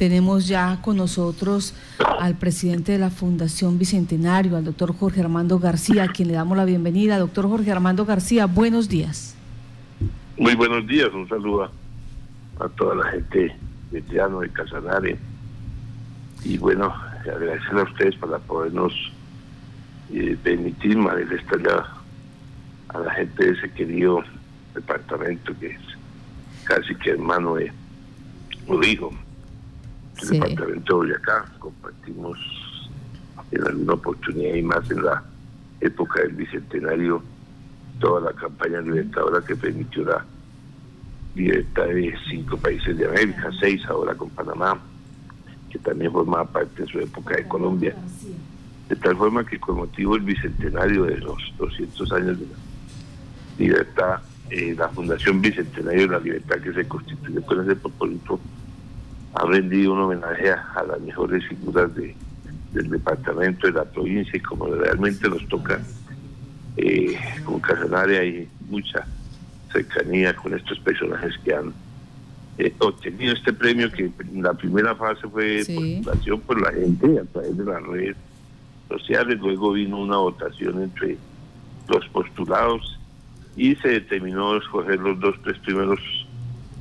Tenemos ya con nosotros al presidente de la Fundación Bicentenario, al doctor Jorge Armando García, a quien le damos la bienvenida. Doctor Jorge Armando García, buenos días. Muy buenos días, un saludo a, toda la gente de Triano, de Casanare. Y bueno, agradecer a ustedes para podernos eh, permitir manifestar a la gente de ese querido departamento que es casi que hermano de dijo el departamento de Boyacá. Compartimos en alguna oportunidad y más en la época del bicentenario toda la campaña libertadora que permitió la libertad de cinco países de América, seis ahora con Panamá, que también formaba parte de su época de Colombia. De tal forma que con motivo del bicentenario de los 200 años de la libertad, eh, la Fundación Bicentenario de la Libertad que se constituyó con ese propósito ha rendido un homenaje a, las mejores figuras de, del departamento, de la provincia y como realmente nos toca eh, con Casanare hay mucha cercanía con estos personajes que han eh, obtenido este premio que en la primera fase fue postulación por la gente a través de las redes sociales, luego vino una votación entre los postulados y se determinó escoger los dos, tres primeros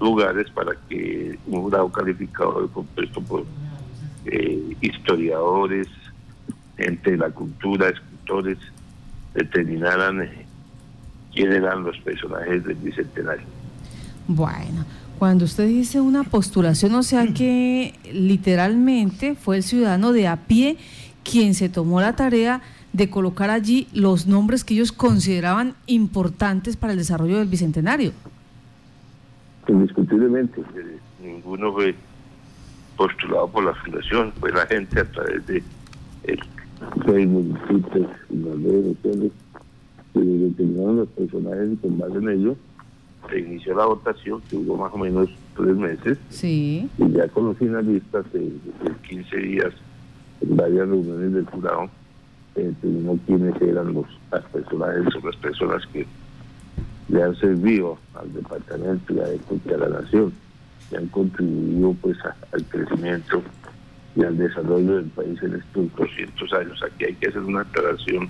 lugares para que un grado calificador compuesto por eh, historiadores, gente de la cultura, escritores, determinaran eh, quiénes eran los personajes del bicentenario. Bueno, cuando usted dice una postulación, o sea que literalmente fue el ciudadano de a pie quien se tomó la tarea de colocar allí los nombres que ellos consideraban importantes para el desarrollo del bicentenario. Indiscutiblemente, eh, ninguno fue postulado por la fundación, fue la gente a través de el Facebook, Twitter, las redes sociales, que determinaron los personajes y con base en ello se inició la votación, que hubo más o menos tres meses. Sí. Y ya con los finalistas, de 15 días, en varias reuniones del jurado, se determinó quiénes eran los las personajes o las personas que le han servido al departamento y a, la nación, y han contribuido pues al crecimiento y al desarrollo del país en estos 200 años. Aquí hay que hacer una aclaración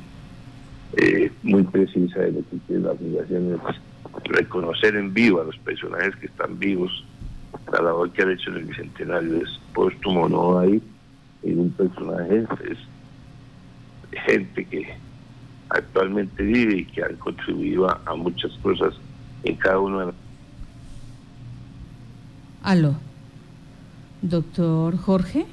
eh, muy precisa de lo que quiere la fundación, es reconocer en vivo a los personajes que están vivos, la labor que han hecho en el Bicentenario es póstumo, no hay un personaje, es gente que actualmente vive y que han contribuido a, muchas cosas en cada uno de las... Aló, doctor Jorge.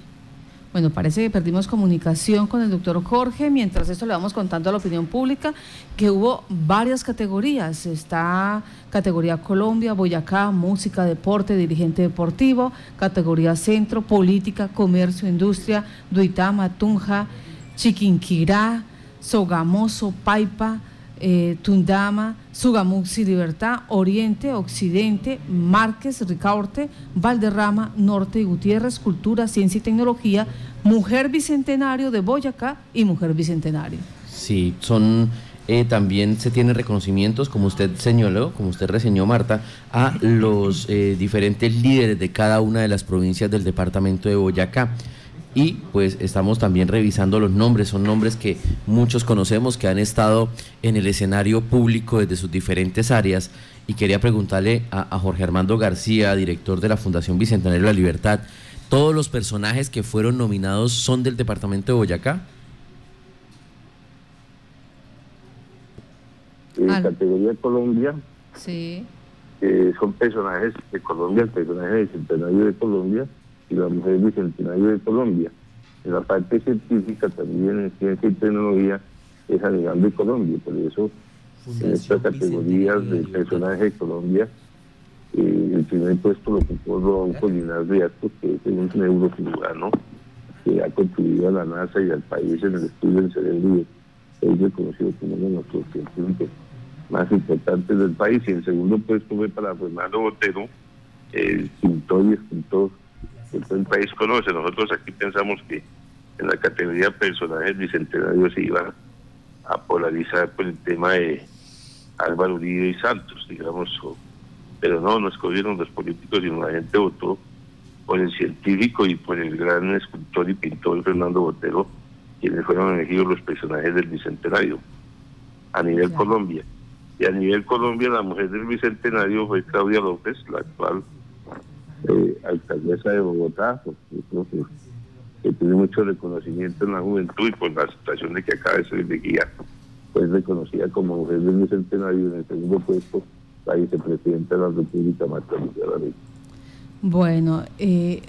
Bueno, parece que perdimos comunicación con el doctor Jorge. Mientras esto le vamos contando a la opinión pública que hubo varias categorías. Está categoría Colombia, Boyacá, música, deporte, dirigente deportivo, categoría centro, política, comercio, industria, Duitama, Tunja, Chiquinquirá, Sogamoso, Paipa, eh, Tundama, Sugamuxi, Libertad, Oriente, Occidente, Márquez, Ricaurte, Valderrama, Norte y Gutiérrez, Cultura, Ciencia y Tecnología, Mujer Bicentenario de Boyacá y Mujer Bicentenario. Sí, son eh, también se tienen reconocimientos, como usted señaló, como usted reseñó, Marta, a los eh, diferentes líderes de cada una de las provincias del departamento de Boyacá y pues estamos también revisando los nombres, son nombres que muchos conocemos, que han estado en el escenario público desde sus diferentes áreas y quería preguntarle a, Jorge Armando García, director de la Fundación Bicentenario de la Libertad, ¿todos los personajes que fueron nominados son del departamento de Boyacá? En categoría Colombia, sí. Eh, son personajes de Colombia, personajes Bicentenario de Colombia, y la mujer bicentenario de Colombia. En la parte científica también en ciencia y tecnología es Alejandro de Colombia, por eso en estas categorías de personaje de Colombia eh, el primer puesto lo ocupó Rodolfo Linares Riasco, que es un neurocirujano que ha contribuido a la NASA y al país en el estudio del cerebro y es reconocido como uno de nuestros científicos más importantes del país. Y el segundo puesto fue para Fernando Botero, el pintor y escultor el país conoce. Nosotros aquí pensamos que en la categoría personajes bicentenarios se iba a polarizar por el tema de Álvaro Uribe y Santos, digamos, pero no, no escogieron los políticos, sino la gente votó por el científico y por el gran escultor y pintor Fernando Botero, quienes fueron elegidos los personajes del Bicentenario a nivel Colombia. Y a nivel Colombia la mujer del Bicentenario fue Claudia López, la actual eh, alcaldesa de Bogotá, que, tiene mucho reconocimiento en la juventud y por la situación de que acaba de ser elegida, fue reconocida como mujer del Bicentenario en el segundo puesto la vicepresidenta de la República, Marta Lucía Bueno, eh,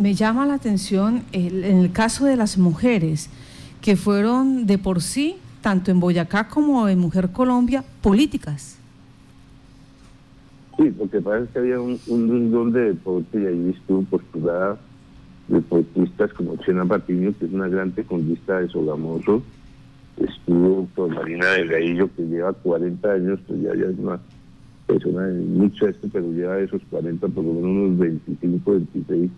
me llama la atención en el caso de las mujeres que fueron de por sí tanto en Boyacá como en Mujer Colombia, políticas. Sí, lo que pasa es que había un, un de deporte y ahí estuvo postulada deportistas como Chena Patiño, que es una gran tecondista de Sogamoso, estuvo con Marina Delgadillo, que lleva 40 años, pues ya, es una persona de mucho esto, pero lleva esos 40, por lo menos unos 25, 26,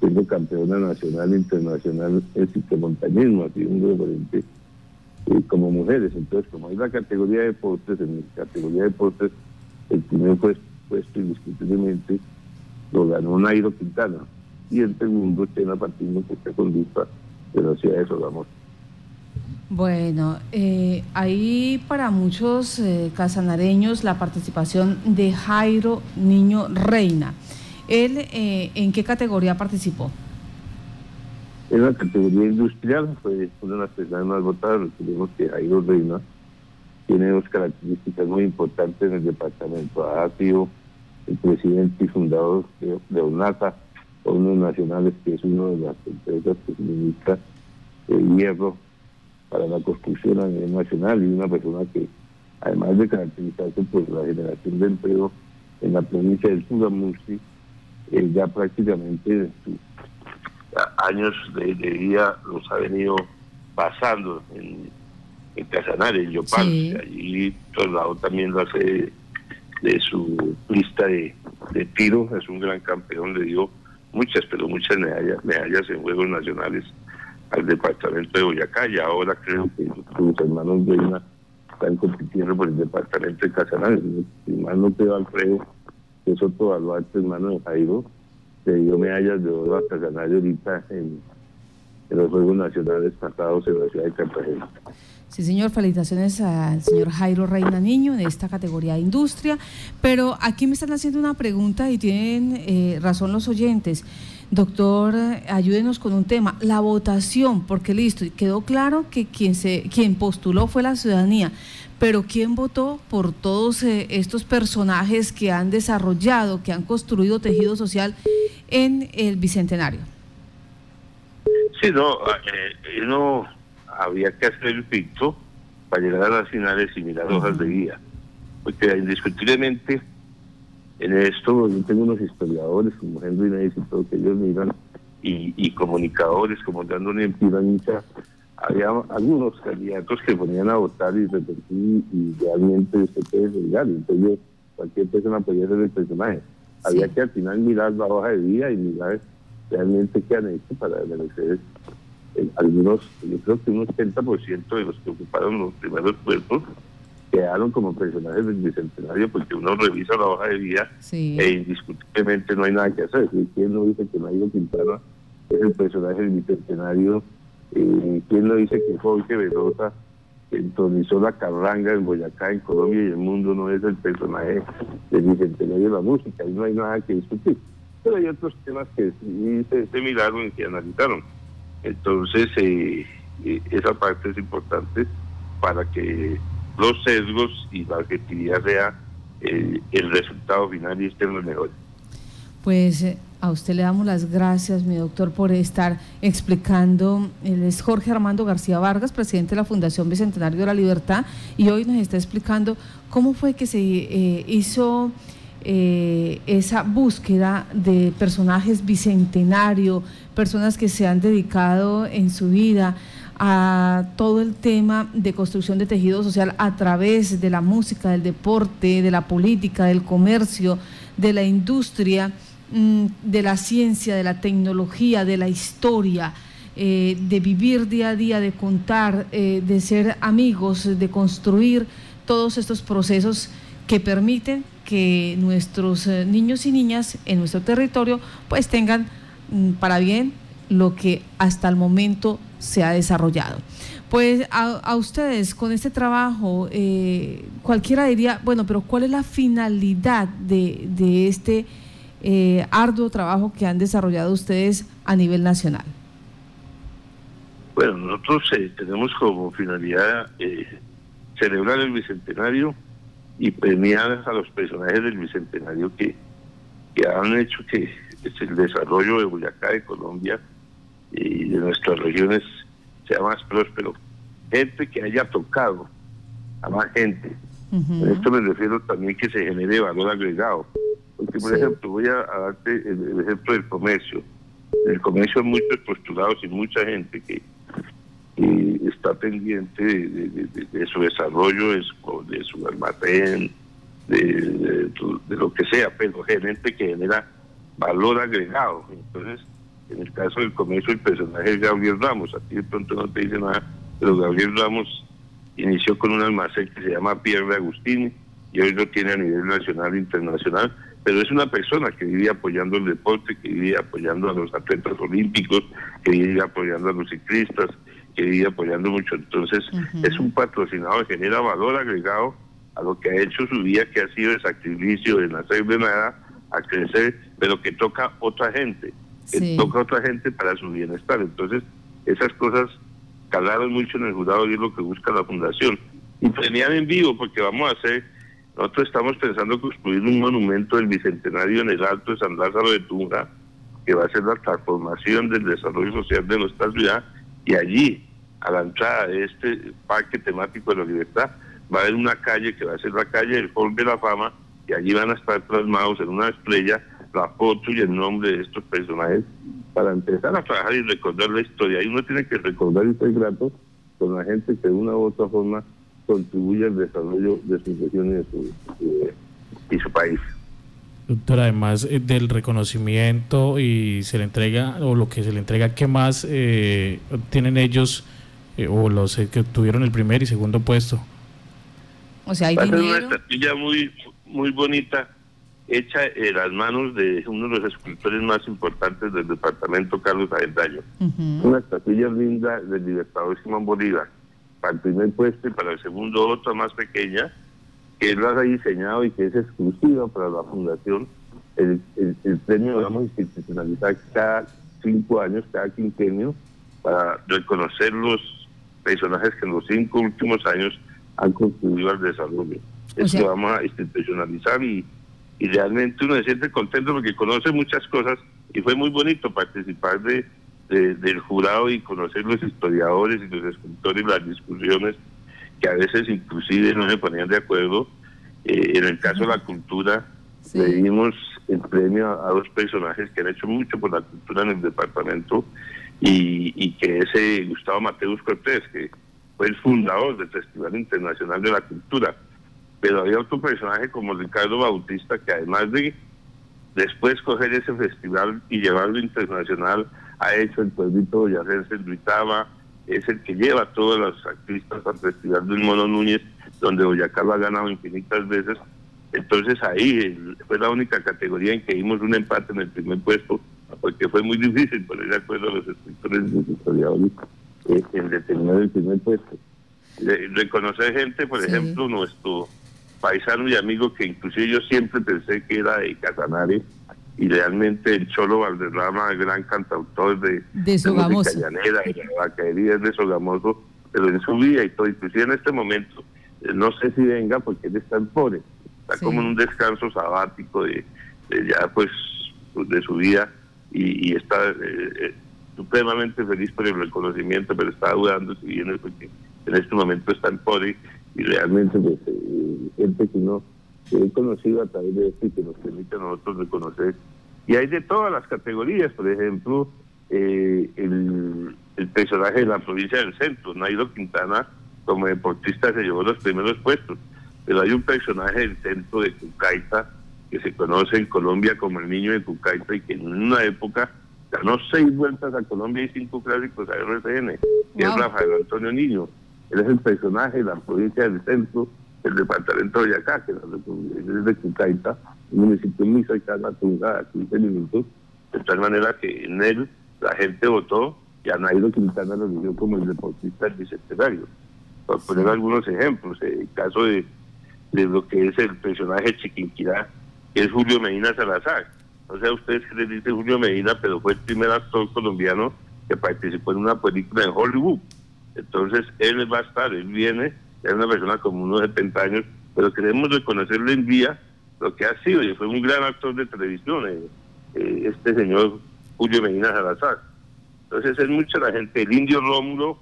siendo campeona nacional e internacional en ciclomontañismo, así un referente como mujeres. Entonces, como hay la categoría de deportes, en mi categoría de deportes, el primer puesto, indiscutiblemente lo ganó Nairo Quintana y el segundo Chena Patiño que está con de la ciudad de Sogamor. Bueno, eh, ahí para muchos eh, casanareños la participación de Jairo Niño Reina. ¿Él eh, en qué categoría participó? En la categoría industrial fue una de las personas más votadas. Recordemos que Jairo Reina tiene dos características muy importantes en el departamento. Ha sido el presidente y fundador de, de ONATA, Nacionales, que es una de las empresas que suministra el hierro para la construcción a nivel nacional y una persona que, además de caracterizarse por la generación de empleo en la provincia del Sudamusti, eh, ya prácticamente años de, vida los ha venido pasando en, en Casanare, en Yopal. Allí trasladó también la sede de su lista de, tiro. Es un gran campeón, le dio muchas, pero muchas medallas, medallas en Juegos Nacionales al departamento de Boyacá y ahora creo que sus hermanos Reina están compitiendo por el departamento de Casanare. Si más no quedó Alfredo, que es otro baluarte hermano de Jairo, se dio medallas de oro hasta ganar ahorita en, los Juegos Nacionales pasados en la ciudad de Cartagena. Sí, señor, felicitaciones al señor Jairo Reina Niño de esta categoría de industria. Pero aquí me están haciendo una pregunta y tienen eh, razón los oyentes. Doctor, ayúdenos con un tema, la votación, porque listo, quedó claro que quien, se, quien postuló fue la ciudadanía, pero ¿quién votó por todos eh, estos personajes que han desarrollado, que han construido tejido social en el Bicentenario? Sí, no, eh, no había que hacer el picto para llegar a las finales y mirar hojas de guía, porque indiscutiblemente en esto yo tengo unos historiadores como Henry Neis y todo que ellos miran y, comunicadores como Dando Piranita había algunos candidatos que ponían a votar y repetir y realmente se puede legal. Entonces cualquier persona podía ser el personaje. Había que al final mirar la hoja de vida y mirar realmente qué han hecho para merecer eh, algunos, yo creo que un 80% de los que ocuparon los primeros puestos quedaron como personajes del bicentenario porque uno revisa la hoja de vida e indiscutiblemente no hay nada que hacer. ¿Quién no dice que Nairo Quintana es el personaje del bicentenario? Eh, ¿Quién no dice que Jorge Velosa entronizó la carranga en Boyacá, en Colombia y el mundo no es el personaje del bicentenario de la música? Ahí no hay nada que discutir. Pero hay otros temas que sí se, miraron y se analizaron. Entonces, eh, eh, esa parte es importante para que los sesgos y la objetividad sea eh, el resultado final y estén los mejores. Pues a usted le damos las gracias, mi doctor, por estar explicando. Él es Jorge Armando García Vargas, presidente de la Fundación Bicentenario de la Libertad, y hoy nos está explicando cómo fue que se hizo esa búsqueda de personajes bicentenario, personas que se han dedicado en su vida a todo el tema de construcción de tejido social a través de la música, del deporte, de la política, del comercio, de la industria, mm, de la ciencia, de la tecnología, de la historia, eh, de vivir día a día, de contar, eh, de ser amigos, de construir todos estos procesos que permiten que nuestros eh, niños y niñas en nuestro territorio pues tengan para bien lo que hasta el momento se ha desarrollado. Pues a, ustedes con este trabajo, eh, cualquiera diría, bueno, pero ¿cuál es la finalidad de, de este eh, arduo trabajo que han desarrollado ustedes a nivel nacional? Bueno, nosotros eh, tenemos como finalidad celebrar el Bicentenario y premiar a los personajes del Bicentenario que, que han hecho que el desarrollo de Boyacá, de Colombia y de nuestras regiones sea más próspero. Gente que haya tocado a más gente. esto me refiero también que se genere valor agregado. Porque, por ejemplo, voy a, darte el, ejemplo del comercio. El comercio hay muchos postulados y mucha gente que, está pendiente de, su desarrollo, de su, de su almacén, de, lo que sea, pero gente que genera valor agregado. Entonces, en el caso del comercio, el personaje es Gabriel Ramos. Aquí de pronto no te dice nada, pero Gabriel Ramos inició con un almacén que se llama Pierre Agustini y hoy lo tiene a nivel nacional e internacional. Pero es una persona que vive apoyando el deporte, que vive apoyando a los atletas olímpicos, que vive apoyando a los ciclistas, que vive apoyando mucho. Entonces, es un patrocinado que genera valor agregado a lo que ha hecho su vida, que ha sido de sacrificio, de nacer de nada, a crecer, pero que toca otra gente que toca otra gente para su bienestar. Entonces, esas cosas calaron mucho en el jurado y es lo que busca la fundación. Y premiar en vivo, porque vamos a hacer, nosotros estamos pensando construir un monumento del Bicentenario en el Alto de San Lázaro de Tunja, que va a ser la transformación del desarrollo social de nuestra ciudad, y allí, a la entrada de este parque temático de la libertad, va a haber una calle que va a ser la calle del Hall de la Fama, y allí van a estar plasmados en una estrella la foto y el nombre de estos personajes para empezar a trabajar y recordar la historia. Y uno tiene que recordar y estar grato con la gente que de una u otra forma contribuye al desarrollo de su región y, su, país. Doctor, además eh, del reconocimiento y se le entrega, o lo que se le entrega, ¿qué más eh, tienen ellos eh, o los que tuvieron el primer y segundo puesto? O sea, hay Va una estrategia muy, muy bonita hecha en las manos de uno de los escultores más importantes del departamento, Carlos Avendaño. Una estatuilla linda del libertador Simón Bolívar, para el primer puesto y para el segundo otra más pequeña, que él lo ha diseñado y que es exclusiva para la fundación. El, premio lo vamos a institucionalizar cada cinco años, cada quinquenio, para reconocer los personajes que en los cinco últimos años han contribuido al desarrollo. Esto vamos a institucionalizar y y realmente uno se siente contento porque conoce muchas cosas y fue muy bonito participar de, del jurado y conocer los historiadores y los escritores, las discusiones que a veces inclusive no se ponían de acuerdo. Eh, en el caso de la cultura, le dimos el premio a, dos personajes que han hecho mucho por la cultura en el departamento y, y que ese Gustavo Mateus Cortés, que fue el fundador del Festival Internacional de la Cultura, pero había otro personaje como Ricardo Bautista que además de después coger ese festival y llevarlo internacional, ha hecho el pueblito boyacense en Duitama, es el que lleva a todos los artistas al Festival del Mono Núñez, donde Boyacá lo ha ganado infinitas veces. Entonces ahí fue la única categoría en que dimos un empate en el primer puesto, porque fue muy difícil poner de acuerdo a los escritores y los historiadores eh, el primer puesto. reconocer gente, por ejemplo, nuestro paisano y amigo que inclusive yo siempre pensé que era de Casanare y realmente el Cholo Valderrama, el gran cantautor de, de Sogamoso. de Llanera, de la es de Sogamoso, pero en su vida y todo, inclusive en este momento, eh, no sé si venga porque él está en pobre, está como en un descanso sabático de, ya pues de su vida y, está eh, eh, supremamente feliz por el reconocimiento, pero está dudando si viene porque en este momento está en pobre y realmente pues, eh, gente que no que he conocido a través de esto y que nos permite a nosotros reconocer. Y hay de todas las categorías, por ejemplo, eh, el, el, personaje de la provincia del centro, Nairo Quintana, como deportista se llevó los primeros puestos, pero hay un personaje del centro de Cucaita que se conoce en Colombia como el niño de Cucaita y que en una época ganó seis vueltas a Colombia y cinco clásicos a RCN, que es Rafael Antonio Niño. Él es el personaje de la provincia del centro el departamento de Boyacá, que es de Cucaita, un municipio muy cercano a Tunja, a 15 minutos, de tal manera que en él la gente votó y a Nairo Quintana lo eligió como el deportista del bicentenario. Por poner algunos ejemplos, el caso de, de lo que es el personaje Chiquinquirá, que es Julio Medina Salazar. O sea, ustedes que les dicen Julio Medina, pero fue el primer actor colombiano que participó en una película en Hollywood. Entonces, él va a estar, él viene, es una persona como unos 70 años, pero queremos reconocerle en día lo que ha sido, y fue un gran actor de televisión, eh, eh, este señor Julio Medina Salazar. Entonces, es mucha la gente. El indio Rómulo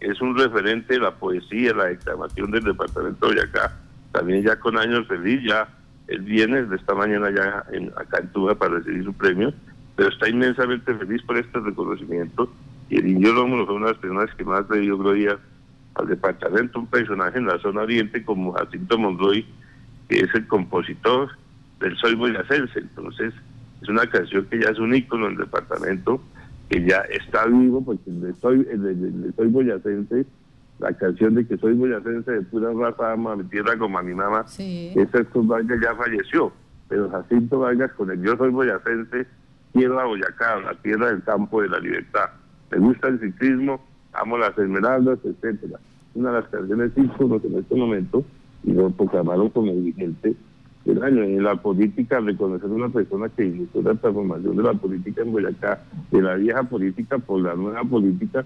es un referente de la poesía, la declamación del departamento de acá, también ya con años feliz, ya él viene de esta mañana ya en, acá en Tuba para recibir su premio, pero está inmensamente feliz por este reconocimiento. Y el indio Rómulo fue una de las personas que más le dio gloria al departamento, un personaje en la zona oriente como Jacinto Monroy, que es el compositor del Soy Boyacense. Entonces, es una canción que ya es un ícono en el departamento, que ya está vivo, porque el de Soy, el Soy Boyacense la canción de que soy boyacense de pura raza, ama mi tierra como a mi mamá, sí. ese Vargas ya falleció, pero Jacinto Vargas con el yo soy boyacense, quiero a Boyacá, la tierra del campo de la libertad. Me gusta el ciclismo, amo las esmeraldas, etcétera. Una de las canciones íconos en este momento, y lo proclamaron como vigente del año. En la política, reconocer a una persona que inició la transformación de la política en Boyacá, de la vieja política por la nueva política,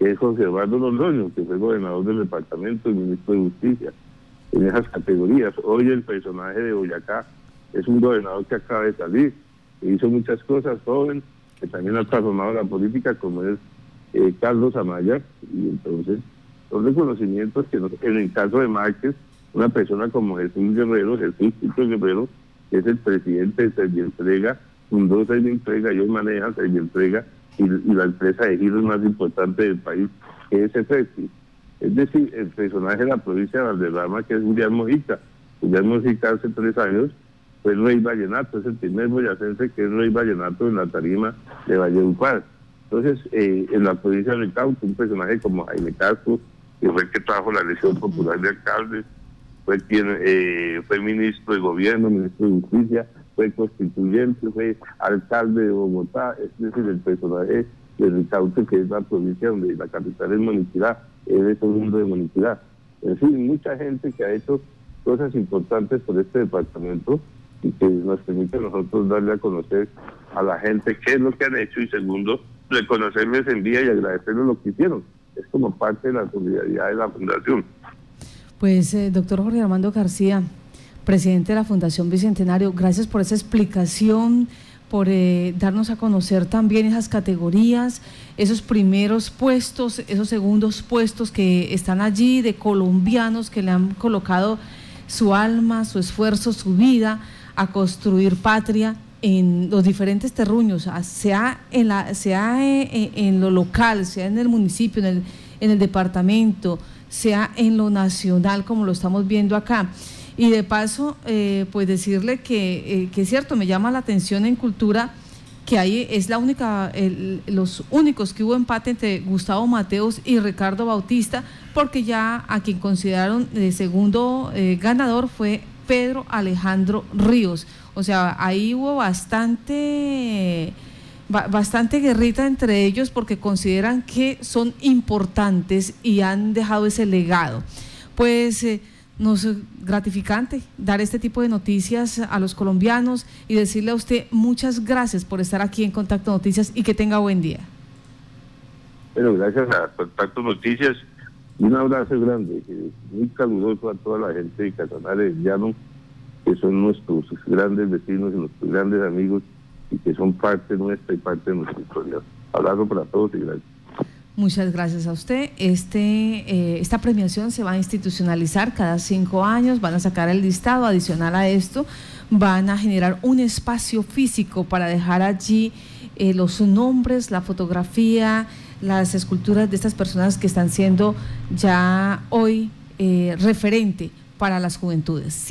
que es José Eduardo Londoño, que fue gobernador del departamento y ministro de Justicia, en esas categorías. Hoy el personaje de Boyacá es un gobernador que acaba de salir, que hizo muchas cosas joven, que también ha transformado la política, como es eh, Carlos Amaya, y entonces son reconocimientos que en el caso de Márquez, una persona como Jesús Guerrero, Jesús Tito Guerrero, que es el presidente de Servientrega, fundó Servientrega y hoy maneja Servientrega, y, la empresa de giros más importante del país, que es EFECTI. Es decir, el personaje de la provincia de Valderrama, que es Julián Mojica. Julián Mojica hace tres años fue el rey vallenato, es el primer boyacense que es rey vallenato en la tarima de Valledupar. Entonces, eh, en la provincia de Cauca, un personaje como Jaime Castro, que fue el que trajo la elección popular de alcaldes, fue quien eh, fue ministro de gobierno, ministro de justicia, fue constituyente, fue alcalde de Bogotá, es decir, el personaje de Ricaute, que es la provincia donde la capital es Moniquirá, es de todo mundo de Moniquirá. En fin, mucha gente que ha hecho cosas importantes por este departamento y que nos permite a nosotros darle a conocer a la gente qué es lo que han hecho y segundo, reconocerles en día y agradecerles lo que hicieron. Es como parte de la solidaridad de la fundación. Pues, eh, doctor Jorge Armando García, presidente de la Fundación Bicentenario, gracias por esa explicación, por eh, darnos a conocer también esas categorías, esos primeros puestos, esos segundos puestos que están allí de colombianos que le han colocado su alma, su esfuerzo, su vida a construir patria en los diferentes terruños, sea en, la, sea eh, en lo local, sea en el municipio, en el, en el departamento, sea en lo nacional, como lo estamos viendo acá. Y de paso, eh, pues decirle que, eh, que, es cierto, me llama la atención en cultura que ahí es la única, los únicos que hubo empate entre Gustavo Mateos y Ricardo Bautista, porque ya a quien consideraron de segundo eh, ganador fue Pedro Alejandro Ríos. O sea, ahí hubo bastante bastante guerrita entre ellos porque consideran que son importantes y han dejado ese legado. Pues nos es gratificante dar este tipo de noticias a los colombianos y decirle a usted muchas gracias por estar aquí en Contacto Noticias y que tenga buen día. Bueno, gracias a Contacto Noticias y un abrazo grande, muy caluroso a toda la gente de Casanare Llano, que son nuestros grandes vecinos y nuestros grandes amigos y que son parte nuestra y parte de nuestra historia. Abrazo para todos y gracias. Muchas gracias a usted. Este, eh, esta premiación se va a institucionalizar cada cinco años, van a sacar el listado adicional a esto, van a generar un espacio físico para dejar allí eh, los nombres, la fotografía, las esculturas de estas personas que están siendo ya hoy eh, referente para las juventudes.